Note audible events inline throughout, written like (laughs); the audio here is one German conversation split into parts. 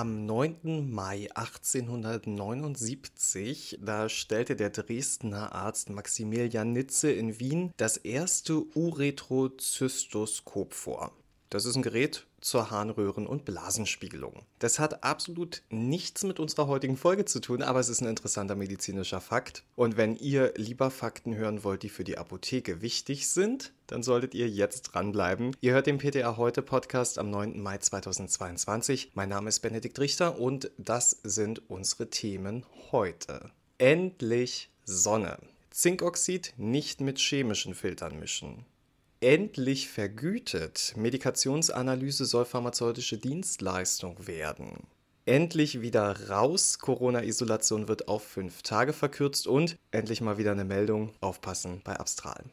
Am 9. Mai 1879, da stellte der Dresdner Arzt Maximilian Nitze in Wien das erste Uretrozystoskop vor. Das ist ein Gerät zur Harnröhren- und Blasenspiegelung. Das hat absolut nichts mit unserer heutigen Folge zu tun, aber es ist ein interessanter medizinischer Fakt. Und wenn ihr lieber Fakten hören wollt, die für die Apotheke wichtig sind, dann solltet ihr jetzt dranbleiben. Ihr hört den PTA Heute Podcast am 9. Mai 2022. Mein Name ist Benedikt Richter und das sind unsere Themen heute. Endlich Sonne. Zinkoxid nicht mit chemischen Filtern mischen endlich vergütet. Medikationsanalyse soll pharmazeutische Dienstleistung werden. Endlich wieder raus. Corona-Isolation wird auf fünf Tage verkürzt und endlich mal wieder eine Meldung. Aufpassen bei Abstral.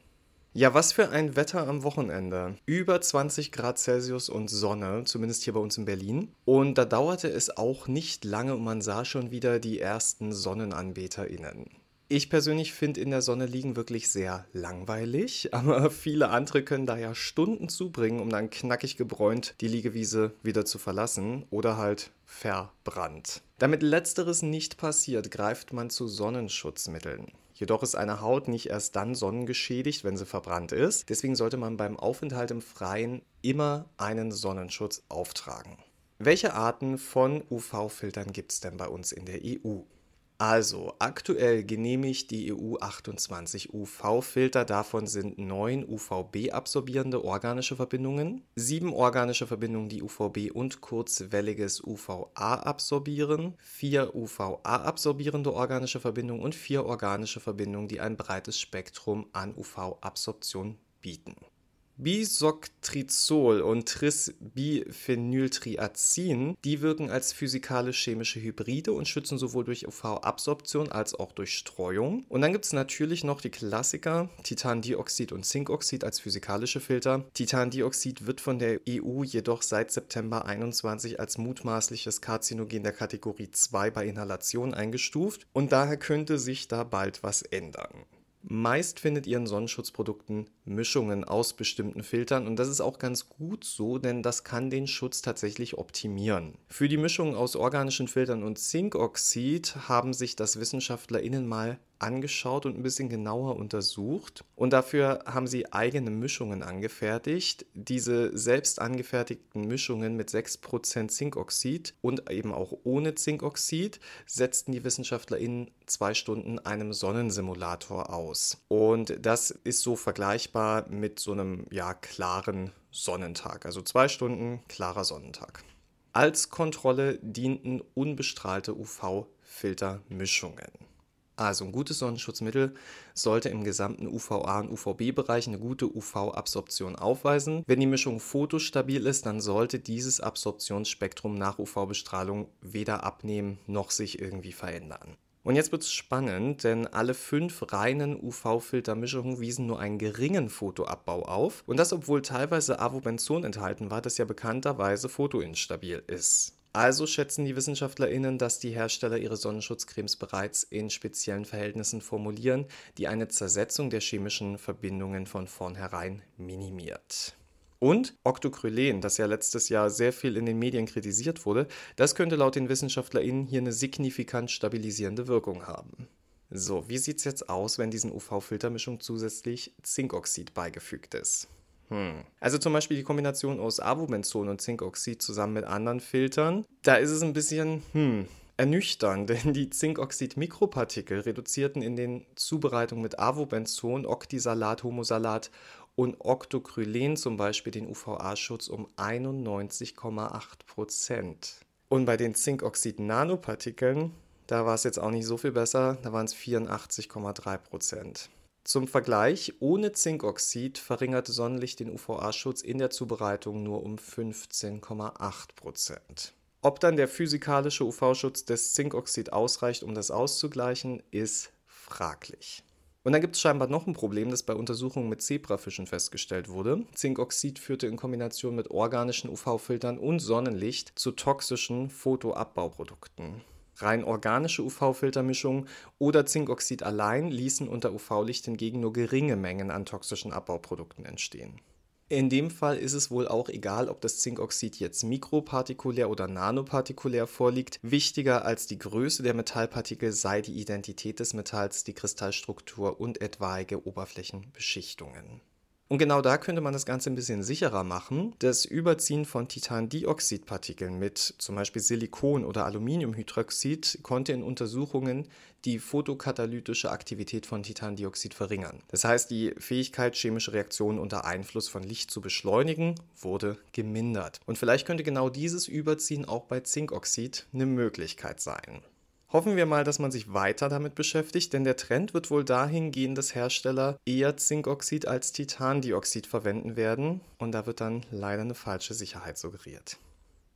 Ja, was für ein Wetter am Wochenende. Über 20 Grad Celsius und Sonne, zumindest hier bei uns in Berlin. Und da dauerte es auch nicht lange und man sah schon wieder die ersten SonnenanbeterInnen. Ich persönlich finde in der Sonne liegen wirklich sehr langweilig, (laughs) aber viele andere können da ja Stunden zubringen, um dann knackig gebräunt die Liegewiese wieder zu verlassen oder halt verbrannt. Damit letzteres nicht passiert, greift man zu Sonnenschutzmitteln. Jedoch ist eine Haut nicht erst dann sonnengeschädigt, wenn sie verbrannt ist. Deswegen sollte man beim Aufenthalt im Freien immer einen Sonnenschutz auftragen. Welche Arten von UV-Filtern gibt es denn bei uns in der EU? Also, aktuell genehmigt die EU 28 UV-Filter, davon sind 9 UVB-absorbierende organische Verbindungen, 7 organische Verbindungen, die UVB und kurzwelliges UVA absorbieren, 4 UVA-absorbierende organische Verbindungen und 4 organische Verbindungen, die ein breites Spektrum an UV-Absorption bieten. Bisoktrizol und Trisbiphenyltriazin, die wirken als physikalisch-chemische Hybride und schützen sowohl durch UV-Absorption als auch durch Streuung. Und dann gibt es natürlich noch die Klassiker, Titandioxid und Zinkoxid als physikalische Filter. Titandioxid wird von der EU jedoch seit September 21 als mutmaßliches Karzinogen der Kategorie 2 bei Inhalation eingestuft und daher könnte sich da bald was ändern. Meist findet ihr in Sonnenschutzprodukten Mischungen aus bestimmten Filtern und das ist auch ganz gut so, denn das kann den Schutz tatsächlich optimieren. Für die Mischung aus organischen Filtern und Zinkoxid haben sich das WissenschaftlerInnen mal angeschaut und ein bisschen genauer untersucht. Und dafür haben sie eigene Mischungen angefertigt. Diese selbst angefertigten Mischungen mit 6% Zinkoxid und eben auch ohne Zinkoxid setzten die Wissenschaftler in zwei Stunden einem Sonnensimulator aus. Und das ist so vergleichbar mit so einem ja klaren Sonnentag. Also zwei Stunden klarer Sonnentag. Als Kontrolle dienten unbestrahlte UV-Filtermischungen. Also ein gutes Sonnenschutzmittel sollte im gesamten UVA- und UVB-Bereich eine gute UV-Absorption aufweisen. Wenn die Mischung fotostabil ist, dann sollte dieses Absorptionsspektrum nach UV-Bestrahlung weder abnehmen noch sich irgendwie verändern. Und jetzt wird es spannend, denn alle fünf reinen UV-Filtermischungen wiesen nur einen geringen Fotoabbau auf. Und das, obwohl teilweise Avobenzon enthalten war, das ja bekannterweise fotoinstabil ist. Also schätzen die WissenschaftlerInnen, dass die Hersteller ihre Sonnenschutzcremes bereits in speziellen Verhältnissen formulieren, die eine Zersetzung der chemischen Verbindungen von vornherein minimiert. Und Octocrylen, das ja letztes Jahr sehr viel in den Medien kritisiert wurde, das könnte laut den WissenschaftlerInnen hier eine signifikant stabilisierende Wirkung haben. So, wie sieht es jetzt aus, wenn diesen UV-Filtermischung zusätzlich Zinkoxid beigefügt ist? Hm. Also zum Beispiel die Kombination aus Avobenzon und Zinkoxid zusammen mit anderen Filtern. Da ist es ein bisschen hm, ernüchternd, (laughs) denn die Zinkoxid-Mikropartikel reduzierten in den Zubereitungen mit Avobenzon, Oktisalat, Homosalat und Octocrylen zum Beispiel den UVA-Schutz um 91,8 Prozent. Und bei den Zinkoxid-Nanopartikeln, da war es jetzt auch nicht so viel besser, da waren es 84,3 Prozent. Zum Vergleich, ohne Zinkoxid verringerte Sonnenlicht den UVA-Schutz in der Zubereitung nur um 15,8% Ob dann der physikalische UV-Schutz des Zinkoxid ausreicht, um das auszugleichen, ist fraglich. Und dann gibt es scheinbar noch ein Problem, das bei Untersuchungen mit Zebrafischen festgestellt wurde. Zinkoxid führte in Kombination mit organischen UV-Filtern und Sonnenlicht zu toxischen Photoabbauprodukten. Rein organische UV-Filtermischungen oder Zinkoxid allein ließen unter UV-Licht hingegen nur geringe Mengen an toxischen Abbauprodukten entstehen. In dem Fall ist es wohl auch egal, ob das Zinkoxid jetzt mikropartikulär oder nanopartikulär vorliegt. Wichtiger als die Größe der Metallpartikel sei die Identität des Metalls, die Kristallstruktur und etwaige Oberflächenbeschichtungen. Und genau da könnte man das Ganze ein bisschen sicherer machen. Das Überziehen von Titandioxidpartikeln mit zum Beispiel Silikon oder Aluminiumhydroxid konnte in Untersuchungen die photokatalytische Aktivität von Titandioxid verringern. Das heißt, die Fähigkeit, chemische Reaktionen unter Einfluss von Licht zu beschleunigen, wurde gemindert. Und vielleicht könnte genau dieses Überziehen auch bei Zinkoxid eine Möglichkeit sein. Hoffen wir mal, dass man sich weiter damit beschäftigt, denn der Trend wird wohl dahin gehen, dass Hersteller eher Zinkoxid als Titandioxid verwenden werden und da wird dann leider eine falsche Sicherheit suggeriert.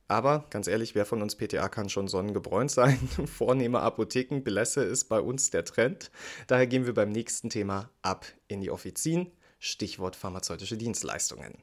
Aber ganz ehrlich, wer von uns PTA kann schon sonnengebräunt sein? (laughs) Vornehme Apotheken, Belässe ist bei uns der Trend. Daher gehen wir beim nächsten Thema ab in die Offizien. Stichwort pharmazeutische Dienstleistungen.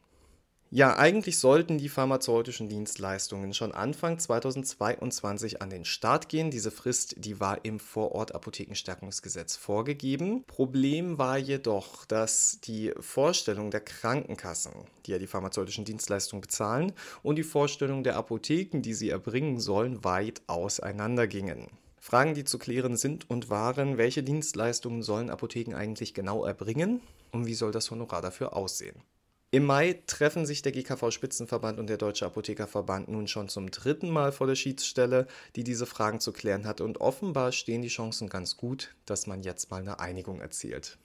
Ja, eigentlich sollten die pharmazeutischen Dienstleistungen schon Anfang 2022 an den Start gehen. Diese Frist, die war im Vorort-Apothekenstärkungsgesetz vorgegeben. Problem war jedoch, dass die Vorstellung der Krankenkassen, die ja die pharmazeutischen Dienstleistungen bezahlen, und die Vorstellung der Apotheken, die sie erbringen sollen, weit auseinandergingen. Fragen, die zu klären sind und waren, welche Dienstleistungen sollen Apotheken eigentlich genau erbringen und wie soll das Honorar dafür aussehen? Im Mai treffen sich der GKV-Spitzenverband und der Deutsche Apothekerverband nun schon zum dritten Mal vor der Schiedsstelle, die diese Fragen zu klären hat. Und offenbar stehen die Chancen ganz gut, dass man jetzt mal eine Einigung erzielt.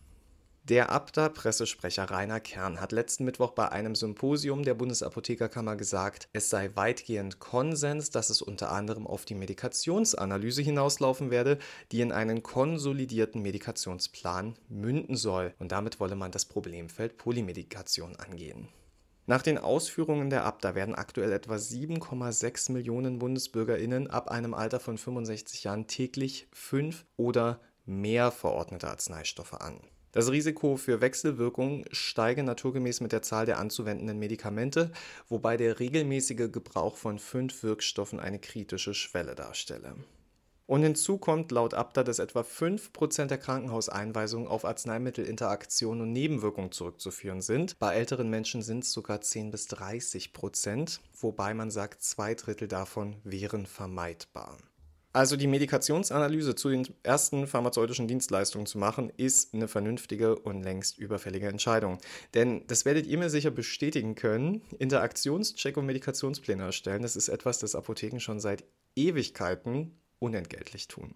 Der Abda-Pressesprecher Rainer Kern hat letzten Mittwoch bei einem Symposium der Bundesapothekerkammer gesagt, es sei weitgehend Konsens, dass es unter anderem auf die Medikationsanalyse hinauslaufen werde, die in einen konsolidierten Medikationsplan münden soll. Und damit wolle man das Problemfeld Polymedikation angehen. Nach den Ausführungen der Abda werden aktuell etwa 7,6 Millionen BundesbürgerInnen ab einem Alter von 65 Jahren täglich fünf oder mehr verordnete Arzneistoffe an. Das Risiko für Wechselwirkungen steige naturgemäß mit der Zahl der anzuwendenden Medikamente, wobei der regelmäßige Gebrauch von fünf Wirkstoffen eine kritische Schwelle darstelle. Und hinzu kommt laut Abda, dass etwa 5% der Krankenhauseinweisungen auf Arzneimittelinteraktionen und Nebenwirkungen zurückzuführen sind. Bei älteren Menschen sind es sogar 10 bis 30 Prozent, wobei man sagt, zwei Drittel davon wären vermeidbar. Also die Medikationsanalyse zu den ersten pharmazeutischen Dienstleistungen zu machen, ist eine vernünftige und längst überfällige Entscheidung. Denn das werdet ihr mir sicher bestätigen können. Interaktionscheck und Medikationspläne erstellen, das ist etwas, das Apotheken schon seit Ewigkeiten unentgeltlich tun.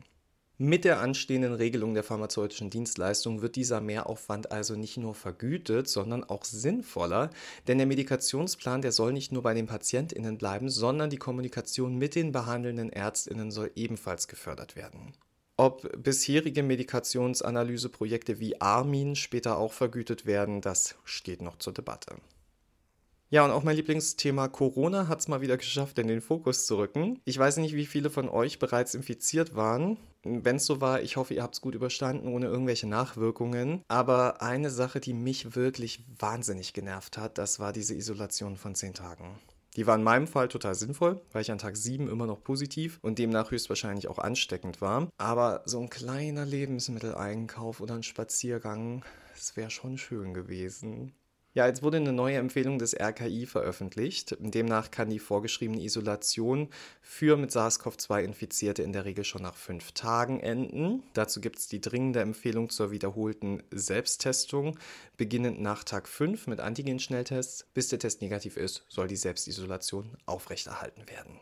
Mit der anstehenden Regelung der pharmazeutischen Dienstleistung wird dieser Mehraufwand also nicht nur vergütet, sondern auch sinnvoller, denn der Medikationsplan, der soll nicht nur bei den Patientinnen bleiben, sondern die Kommunikation mit den behandelnden Ärztinnen soll ebenfalls gefördert werden. Ob bisherige Medikationsanalyseprojekte wie Armin später auch vergütet werden, das steht noch zur Debatte. Ja, und auch mein Lieblingsthema Corona hat es mal wieder geschafft, in den Fokus zu rücken. Ich weiß nicht, wie viele von euch bereits infiziert waren. Wenn es so war, ich hoffe, ihr habt es gut überstanden, ohne irgendwelche Nachwirkungen. Aber eine Sache, die mich wirklich wahnsinnig genervt hat, das war diese Isolation von zehn Tagen. Die war in meinem Fall total sinnvoll, weil ich an Tag 7 immer noch positiv und demnach höchstwahrscheinlich auch ansteckend war. Aber so ein kleiner Lebensmitteleinkauf oder ein Spaziergang, das wäre schon schön gewesen. Ja, jetzt wurde eine neue Empfehlung des RKI veröffentlicht. Demnach kann die vorgeschriebene Isolation für mit SARS-CoV-2 Infizierte in der Regel schon nach fünf Tagen enden. Dazu gibt es die dringende Empfehlung zur wiederholten Selbsttestung, beginnend nach Tag 5 mit Antigen-Schnelltests. Bis der Test negativ ist, soll die Selbstisolation aufrechterhalten werden.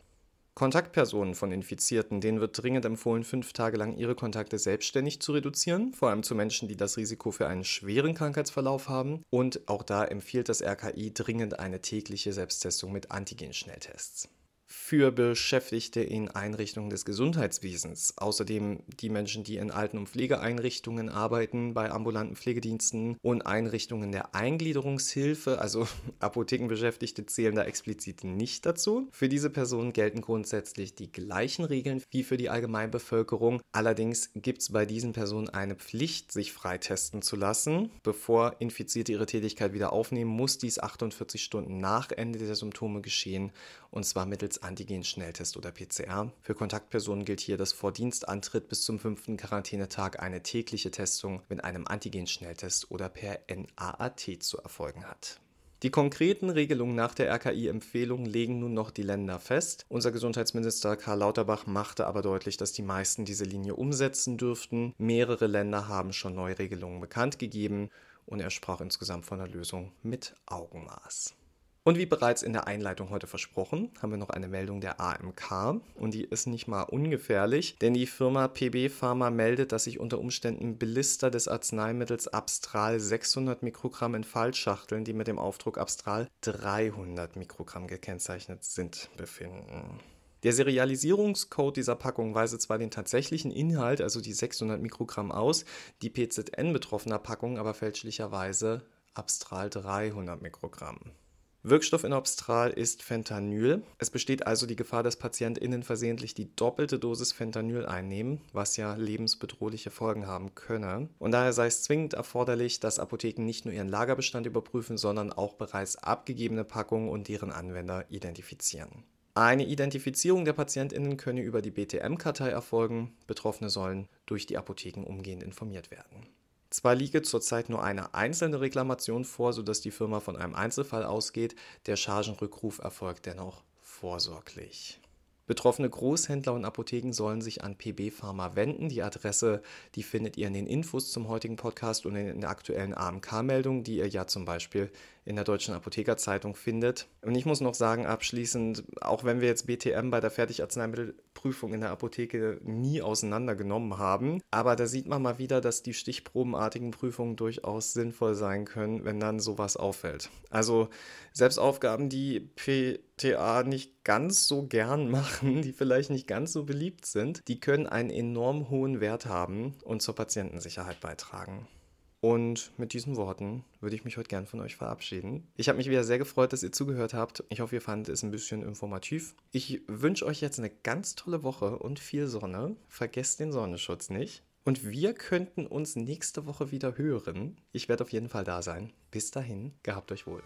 Kontaktpersonen von Infizierten, denen wird dringend empfohlen, fünf Tage lang ihre Kontakte selbstständig zu reduzieren, vor allem zu Menschen, die das Risiko für einen schweren Krankheitsverlauf haben. Und auch da empfiehlt das RKI dringend eine tägliche Selbsttestung mit Antigen-Schnelltests für Beschäftigte in Einrichtungen des Gesundheitswesens. Außerdem die Menschen, die in Alten- und Pflegeeinrichtungen arbeiten, bei ambulanten Pflegediensten und Einrichtungen der Eingliederungshilfe, also (laughs) Apothekenbeschäftigte zählen da explizit nicht dazu. Für diese Personen gelten grundsätzlich die gleichen Regeln wie für die Allgemeinbevölkerung. Allerdings gibt es bei diesen Personen eine Pflicht, sich freitesten zu lassen. Bevor Infizierte ihre Tätigkeit wieder aufnehmen, muss dies 48 Stunden nach Ende der Symptome geschehen und zwar mittels Antigen-Schnelltest oder PCR. Für Kontaktpersonen gilt hier, dass vor Dienstantritt bis zum fünften Quarantänetag eine tägliche Testung mit einem Antigen-Schnelltest oder per NAAT zu erfolgen hat. Die konkreten Regelungen nach der RKI-Empfehlung legen nun noch die Länder fest. Unser Gesundheitsminister Karl Lauterbach machte aber deutlich, dass die meisten diese Linie umsetzen dürften. Mehrere Länder haben schon Neuregelungen bekannt gegeben und er sprach insgesamt von einer Lösung mit Augenmaß. Und wie bereits in der Einleitung heute versprochen, haben wir noch eine Meldung der AMK und die ist nicht mal ungefährlich, denn die Firma PB Pharma meldet, dass sich unter Umständen Blister des Arzneimittels Abstral 600 Mikrogramm in Fallschachteln, die mit dem Aufdruck Abstral 300 Mikrogramm gekennzeichnet sind, befinden. Der Serialisierungscode dieser Packung weise zwar den tatsächlichen Inhalt, also die 600 Mikrogramm aus, die PZN betroffener Packung aber fälschlicherweise Abstral 300 Mikrogramm. Wirkstoff in Obstral ist Fentanyl. Es besteht also die Gefahr, dass PatientInnen versehentlich die doppelte Dosis Fentanyl einnehmen, was ja lebensbedrohliche Folgen haben könne. Und daher sei es zwingend erforderlich, dass Apotheken nicht nur ihren Lagerbestand überprüfen, sondern auch bereits abgegebene Packungen und deren Anwender identifizieren. Eine Identifizierung der PatientInnen könne über die BTM-Kartei erfolgen. Betroffene sollen durch die Apotheken umgehend informiert werden. Zwar liege zurzeit nur eine einzelne Reklamation vor, sodass die Firma von einem Einzelfall ausgeht, der Chargenrückruf erfolgt dennoch vorsorglich. Betroffene Großhändler und Apotheken sollen sich an PB Pharma wenden. Die Adresse, die findet ihr in den Infos zum heutigen Podcast und in der aktuellen AMK-Meldung, die ihr ja zum Beispiel in der Deutschen Apothekerzeitung findet. Und ich muss noch sagen, abschließend, auch wenn wir jetzt BTM bei der Fertigarzneimittelprüfung in der Apotheke nie auseinandergenommen haben, aber da sieht man mal wieder, dass die stichprobenartigen Prüfungen durchaus sinnvoll sein können, wenn dann sowas auffällt. Also selbst Aufgaben, die PTA nicht ganz so gern (laughs) machen, die vielleicht nicht ganz so beliebt sind, die können einen enorm hohen Wert haben und zur Patientensicherheit beitragen. Und mit diesen Worten würde ich mich heute gern von euch verabschieden. Ich habe mich wieder sehr gefreut, dass ihr zugehört habt. Ich hoffe, ihr fandet es ein bisschen informativ. Ich wünsche euch jetzt eine ganz tolle Woche und viel Sonne. Vergesst den Sonnenschutz nicht. Und wir könnten uns nächste Woche wieder hören. Ich werde auf jeden Fall da sein. Bis dahin, gehabt euch wohl.